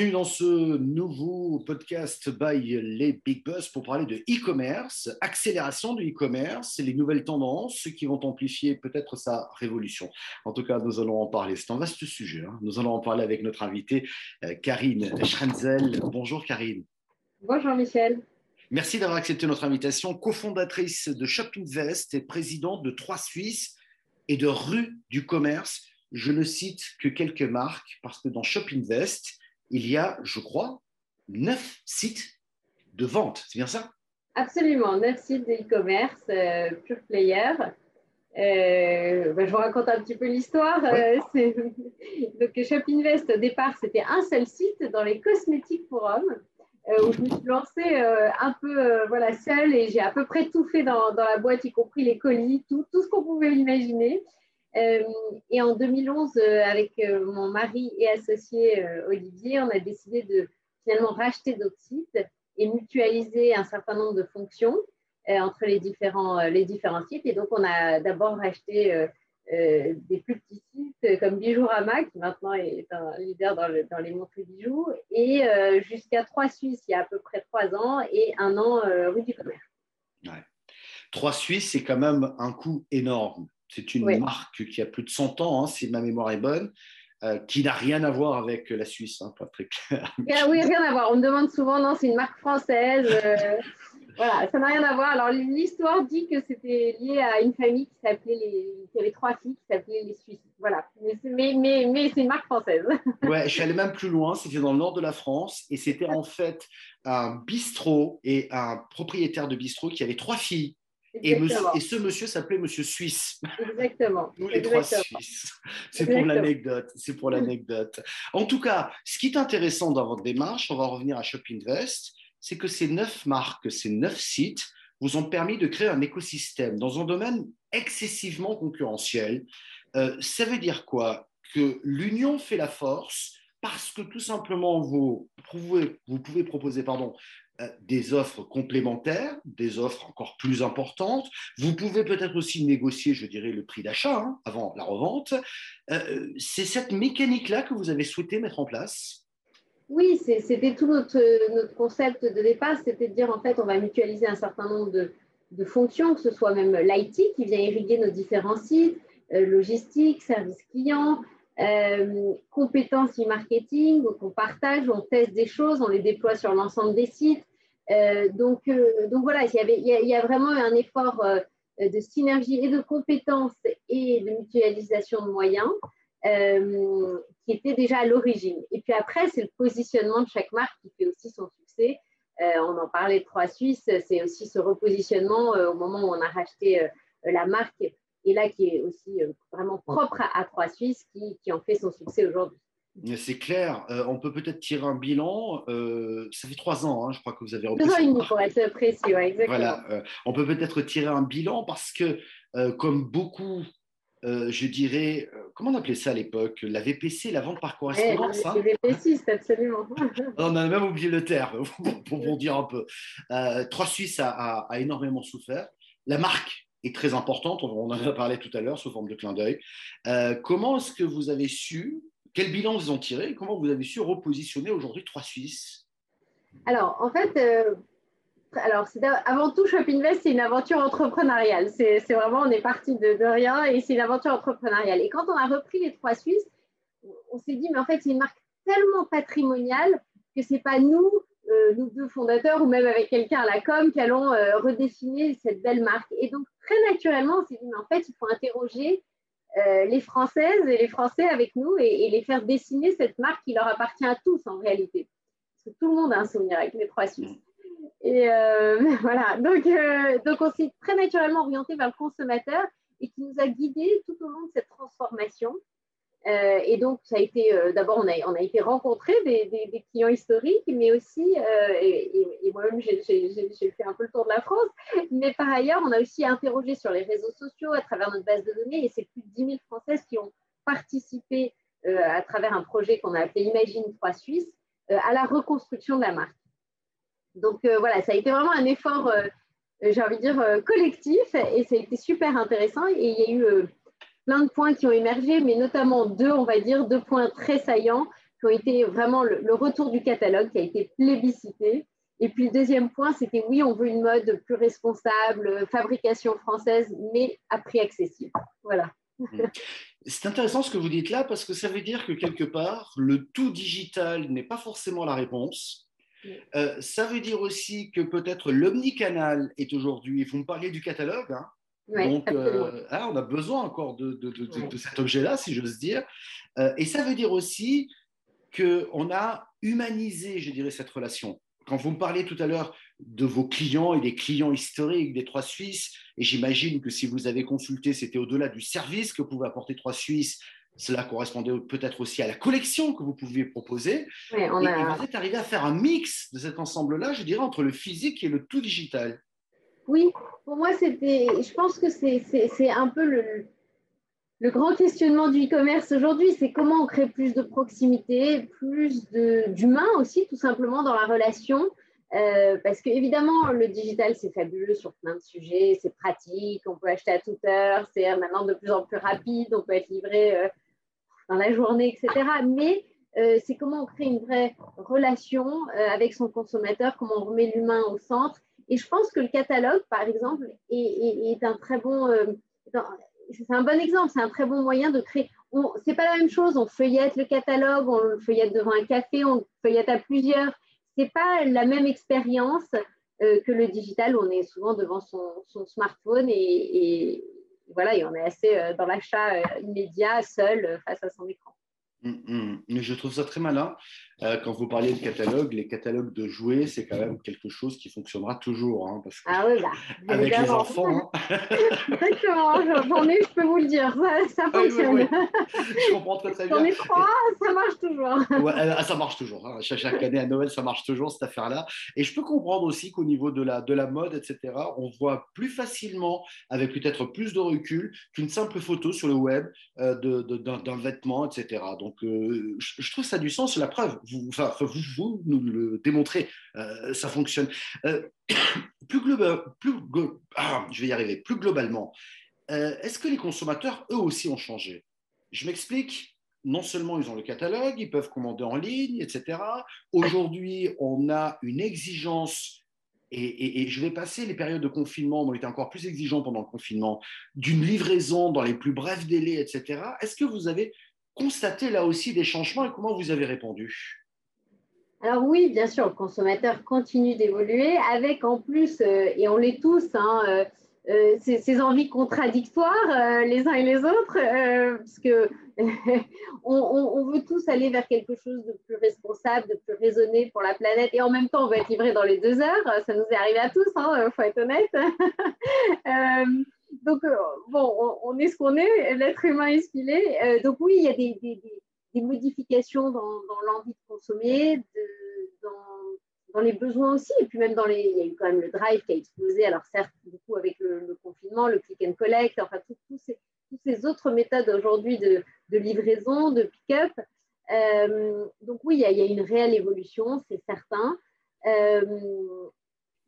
Bienvenue dans ce nouveau podcast by les Big Buzz pour parler de e-commerce, accélération du e-commerce, les nouvelles tendances qui vont amplifier peut-être sa révolution. En tout cas, nous allons en parler. C'est un vaste sujet. Hein. Nous allons en parler avec notre invitée euh, Karine Schrenzel. Bonjour Karine. Bonjour Michel. Merci d'avoir accepté notre invitation. Cofondatrice de Shoppingvest et présidente de Trois Suisses et de Rue du Commerce. Je ne cite que quelques marques parce que dans Shoppingvest, il y a, je crois, neuf sites de vente. C'est bien ça? Absolument, neuf sites d'e-commerce, euh, pure player. Euh, ben, je vous raconte un petit peu l'histoire. Euh, donc, Shoppingvest, au départ, c'était un seul site dans les cosmétiques pour hommes, où je me suis lancée un peu voilà, seule et j'ai à peu près tout fait dans, dans, la boîte, y compris les colis, tout, tout ce qu'on pouvait imaginer. Euh, et en 2011, euh, avec euh, mon mari et associé Olivier, on a décidé de finalement racheter d'autres sites et mutualiser un certain nombre de fonctions entre les différents, les différents sites. Et donc, on a d'abord racheté des plus petits sites comme Bijourama, qui maintenant est un leader dans, dans les montres bijoux, et jusqu'à Trois Suisses il y a à peu près trois ans et un an rue du commerce. Ouais. Trois Suisses, c'est quand même un coût énorme. C'est une marque qui a plus de 100 ans, hein, si ma mémoire est bonne, euh, qui n'a rien à voir avec la Suisse, hein, pas très clair. Ah oui, rien à voir. On me demande souvent, non, c'est une marque française. Euh, voilà, ça n'a rien à voir. Alors, l'histoire dit que c'était lié à une famille qui s'appelait les... qui avait trois filles qui s'appelaient les Suisses. Voilà. Mais, mais, mais, c'est une marque française. ouais, je suis allé même plus loin. C'était dans le nord de la France et c'était en fait un bistrot et un propriétaire de bistrot qui avait trois filles et, ce monsieur s'appelait Monsieur Suisse. Exactement. Nous les trois Suisses. C'est pour l'anecdote. C'est pour l'anecdote. En tout cas, ce qui est intéressant dans votre démarche, on va revenir à Shoppingvest, c'est que ces neuf marques, ces neuf sites vous ont permis de créer un écosystème dans un domaine excessivement concurrentiel. Euh, ça veut dire quoi? Que l'union fait la force parce que tout simplement vous pouvez, vous pouvez proposer pardon, des offres complémentaires, des offres encore plus importantes. Vous pouvez peut-être aussi négocier, je dirais, le prix d'achat hein, avant la revente. Euh, c'est cette mécanique-là que vous avez souhaité mettre en place? Oui, c'était tout notre, concept de départ, c'était de dire en fait, on va mutualiser un certain nombre de, fonctions, que ce soit même l'IT qui vient irriguer nos différents sites, euh, logistique, service client, compétences e marketing, donc on partage, on teste des choses, on les déploie sur l'ensemble des sites. Euh, donc, euh, donc voilà, il y, avait, a, vraiment un effort euh, de synergie et de compétences et de mutualisation de moyens qui était déjà à l'origine. Et puis après, c'est le positionnement de chaque marque qui fait aussi son succès. on en parlait de Trois Suisses, c'est aussi ce repositionnement au moment où on a racheté la marque et là qui est aussi vraiment propre à, Trois Suisses qui en fait son succès aujourd'hui. C'est clair. Euh, on peut peut-être tirer un bilan. Euh, ça fait trois ans, hein, je crois que vous avez repris. Deux ans pour être précis, exactement. Voilà. Euh, on peut peut-être tirer un bilan parce que, comme beaucoup, je dirais, comment on appelait ça à l'époque? La VPC, la vente par correspondance. hein? VPC, c'est absolument. on a même oublié le terme, pour vous dire un peu. Trois Suisses a, a, énormément souffert. La marque est très importante, on en a parlé tout à l'heure sous forme de clin d'œil. comment est-ce que vous avez su quel bilan vous en tirez Comment vous avez su repositionner aujourd'hui Trois Suisses? Alors, en fait, euh, alors avant tout, Shoppingvest, c'est une aventure entrepreneuriale. C'est vraiment, on est parti de, rien et c'est une aventure entrepreneuriale. Et quand on a repris les Trois Suisses, on s'est dit, mais en fait, c'est une marque tellement patrimoniale que ce n'est pas nous, euh, nous deux fondateurs ou même avec quelqu'un à la com, qui allons euh, redéfinir cette belle marque. Et donc, très naturellement, on s'est dit, mais en fait, il faut interroger euh, les Françaises et les Français avec nous et, les faire dessiner cette marque qui leur appartient à tous en réalité. Parce que tout le monde a un souvenir avec les trois Suisses. Et euh, voilà, donc, euh, donc on s'est très naturellement orienté vers le consommateur et qui nous a guidés tout au long de cette transformation. Euh, et donc, ça a été, euh, d'abord, on a, été rencontrer des, clients historiques, mais aussi, euh, et, moi-même, j'ai fait un peu le tour de la France, mais par ailleurs, on a aussi interrogé sur les réseaux sociaux à travers notre base de données, et c'est plus de 10 000 Françaises qui ont participé à travers un projet qu'on a appelé Imagine 3 Suisse à la reconstruction de la marque. Donc voilà, ça a été vraiment un effort, j'ai envie de dire, collectif, et ça a été super intéressant, et il y a eu plein de points qui ont émergé, mais notamment deux, on va dire, deux points très saillants. qui ont été vraiment le, retour du catalogue qui a été plébiscité. Et puis le deuxième point, c'était oui, on veut une mode plus responsable, fabrication française, mais à prix accessible. Voilà. C'est intéressant ce que vous dites là parce que ça veut dire que quelque part, le tout digital n'est pas forcément la réponse. Euh, ça veut dire aussi que peut-être l'omnicanal est aujourd'hui, vous me parliez du catalogue, hein donc euh, on a besoin encore de, de, cet objet-là, si j'ose dire. Euh, et ça veut dire aussi qu'on a humanisé, je dirais, cette relation. Quand vous me parliez tout à l'heure de vos clients et des clients historiques des Trois Suisses, et j'imagine que si vous avez consulté, c'était au-delà du service que pouvait apporter Trois Suisses, cela correspondait peut-être aussi à la collection que vous pouviez proposer. et, vous êtes arrivé à faire un mix de cet ensemble-là, je dirais, entre le physique et le tout digital. Oui, pour moi, c'était. Je pense que c'est un peu le, le grand questionnement du e-commerce aujourd'hui, c'est comment on crée plus de proximité, plus d'humain aussi, tout simplement dans la relation. Euh, parce que évidemment, le digital, c'est fabuleux sur plein de sujets, c'est pratique, on peut acheter à toute heure, c'est maintenant de plus en plus rapide, on peut être livré euh, dans la journée, etc. Mais euh, c'est comment on crée une vraie relation avec son consommateur, comment on remet l'humain au centre. Et je pense que le catalogue, par exemple, est, un très un bon exemple, c'est un très bon moyen de créer. C'est pas la même chose, on feuillette le catalogue, on le feuillette devant un café, on le feuillette à plusieurs. C'est pas la même expérience euh, que le digital, où on est souvent devant son, smartphone et, voilà, on est assez euh, dans l'achat euh, immédiat, seul, face à son écran. Hum. Mais je trouve ça très malin. Euh, quand vous parliez de catalogue, les catalogues de jouets, c'est quand même quelque chose qui fonctionnera toujours. Hein, parce ah oui, bah, avec les enfants. Hein. Exactement, j'en ai, je peux vous le dire, ça, ah fonctionne. Je comprends très, très bien. J'en ai trois, ça marche toujours. Ouais, ah, ça marche toujours. Hein. Chaque, année à Noël, ça marche toujours, cette affaire-là. Et je peux comprendre aussi qu'au niveau de la, de la mode, etc., on voit plus facilement, avec peut-être plus de recul, qu'une simple photo sur le web euh, d'un vêtement, etc. Donc, euh, je, je trouve ça a du sens. La preuve, vous, nous le démontrez, euh, ça fonctionne. Plus globalement, euh, est-ce que les consommateurs, eux aussi, ont changé? Je m'explique. Non seulement ils ont le catalogue, ils peuvent commander en ligne, etc. Aujourd'hui, on a une exigence et, et, je vais passer les périodes de confinement, on était encore plus exigeants pendant le confinement, d'une livraison dans les plus brefs délais, etc. Est-ce que vous avez constaté là aussi des changements et comment vous avez répondu? Alors oui, bien sûr, le consommateur continue d'évoluer avec en plus, euh, et on l'est tous, hein, euh, euh, ces, envies contradictoires les uns et les autres, parce que on, veut tous aller vers quelque chose de plus responsable, de plus raisonné pour la planète, et en même temps, on veut être livré dans les deux heures. Ça nous est arrivé à tous, il hein, faut être honnête. donc bon, on, est ce qu'on est, l'être humain est ce qu'il est. donc oui, il y a des des modifications dans, l'envie de consommer, dans, les besoins aussi, et puis même dans les, il y a eu quand même le drive qui a explosé, alors certes, beaucoup avec le, confinement, le click and collect, enfin, toutes ces, ces autres méthodes aujourd'hui de, livraison, de pick-up. Euh, donc oui, il y, a, une réelle évolution, c'est certain. Euh,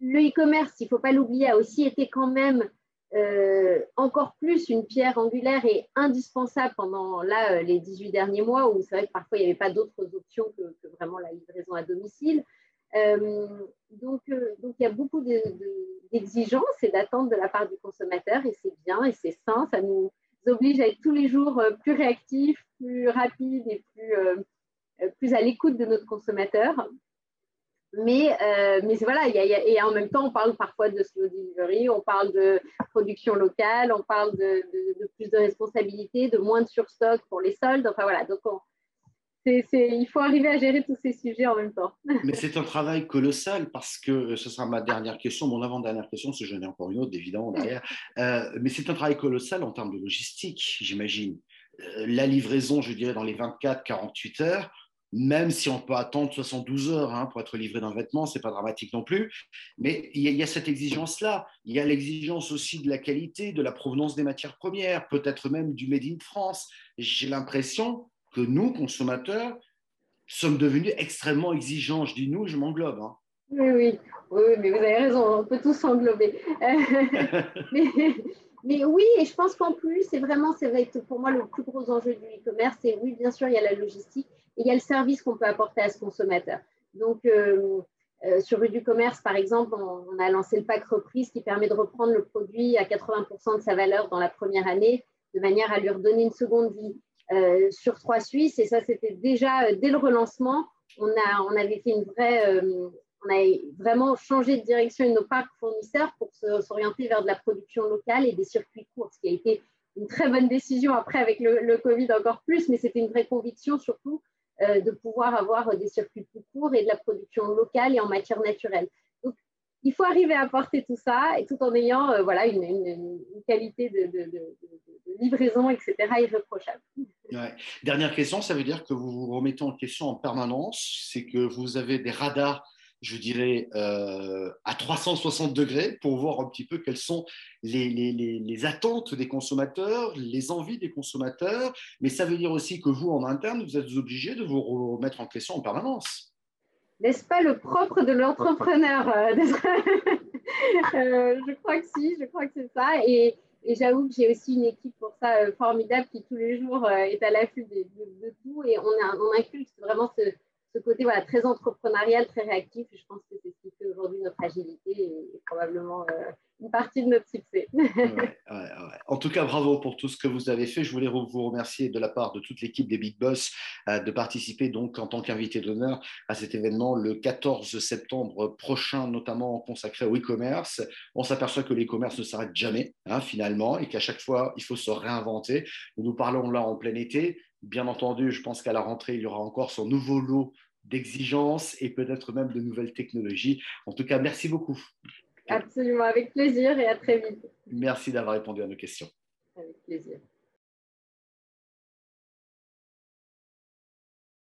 le e-commerce, il ne faut pas l'oublier, a aussi été quand même euh, encore plus une pierre angulaire et indispensable pendant là, les 18 derniers mois où c'est vrai que parfois il n'y avait pas d'autres options que, vraiment la livraison à domicile. Euh, donc, donc il y a beaucoup d'exigences et d'attentes de la part du consommateur et c'est bien et c'est sain. Ça nous oblige à être tous les jours plus réactifs, plus rapides et plus, plus à l'écoute de notre consommateur. Mais, euh, mais voilà, et en même temps, on parle parfois de slow delivery, on parle de production locale, on parle de, plus de responsabilité, de moins de surstock pour les soldes. Enfin voilà, donc il faut arriver à gérer tous ces sujets en même temps. Mais c'est un travail colossal parce que euh, ce sera ma dernière question, mon avant-dernière question, que j'en ai encore une autre évidemment derrière. Euh, mais c'est un travail colossal en termes de logistique, j'imagine. la livraison, je dirais, dans les 24-48 heures même si on peut attendre 72 heures hein, pour être livré d'un vêtement, ce n'est pas dramatique non plus. Mais il y, a, cette exigence-là. Il y a l'exigence aussi de la qualité, de la provenance des matières premières, peut-être même du Made in France. J'ai l'impression que nous, consommateurs, sommes devenus extrêmement exigeants. Je dis nous, je m'englobe. Hein. Oui, oui, oui, mais vous avez raison, on peut tous s'englober. Mais oui, et je pense qu'en plus, c'est vraiment, c'est vrai pour moi le plus gros enjeu du e-commerce, c'est oui, bien sûr, il y a la logistique et il y a le service qu'on peut apporter à ce consommateur. Donc, euh, euh, sur Rue du Commerce, par exemple, on, a lancé le pack reprise qui permet de reprendre le produit à 80% de sa valeur dans la première année, de manière à lui redonner une seconde vie euh, sur trois Suisses. Et ça, c'était déjà dès le relancement. On, a, avait fait une vraie, on a vraiment changé de direction de nos parcs fournisseurs pour s'orienter vers de la production locale et des circuits courts, ce qui a été une très bonne décision après avec le, Covid encore plus, mais c'était une vraie conviction surtout euh, de pouvoir avoir des circuits plus courts et de la production locale et en matière naturelle. Donc, il faut arriver à apporter tout ça et tout en ayant euh, voilà, une, qualité de, livraison, etc., irréprochable. Dernière question, ça veut dire que vous vous remettez en question en permanence, c'est que vous avez des radars je dirais, euh, à 360 degrés pour voir un petit peu quelles sont les, attentes des consommateurs, les envies des consommateurs. Mais ça veut dire aussi que vous, en interne, vous êtes obligé de vous remettre en question en permanence. N'est-ce pas le propre de l'entrepreneur euh, euh, Je crois que si, je crois que c'est ça. Et j'avoue que j'ai aussi une équipe pour ça formidable qui tous les jours est à l'affût de, de, tout. Et on, a, on inculque vraiment ce ce côté voilà, très entrepreneurial, très réactif. je pense que c'est ce qui fait aujourd'hui notre agilité et probablement euh, une partie de notre succès. En tout cas, bravo pour tout ce que vous avez fait. Je voulais vous remercier de la part de toute l'équipe des Big Boss euh, de participer donc en tant qu'invité d'honneur à cet événement le 14 septembre prochain, notamment consacré au e-commerce. On s'aperçoit que l'e-commerce ne s'arrête jamais hein, finalement et qu'à chaque fois, il faut se réinventer. Nous parlons là en plein été Bien entendu, je pense qu'à la rentrée, il y aura encore son nouveau lot d'exigences et peut-être même de nouvelles technologies. En tout cas, merci beaucoup. Absolument, avec plaisir et à très vite. Merci d'avoir répondu à nos questions. Avec plaisir.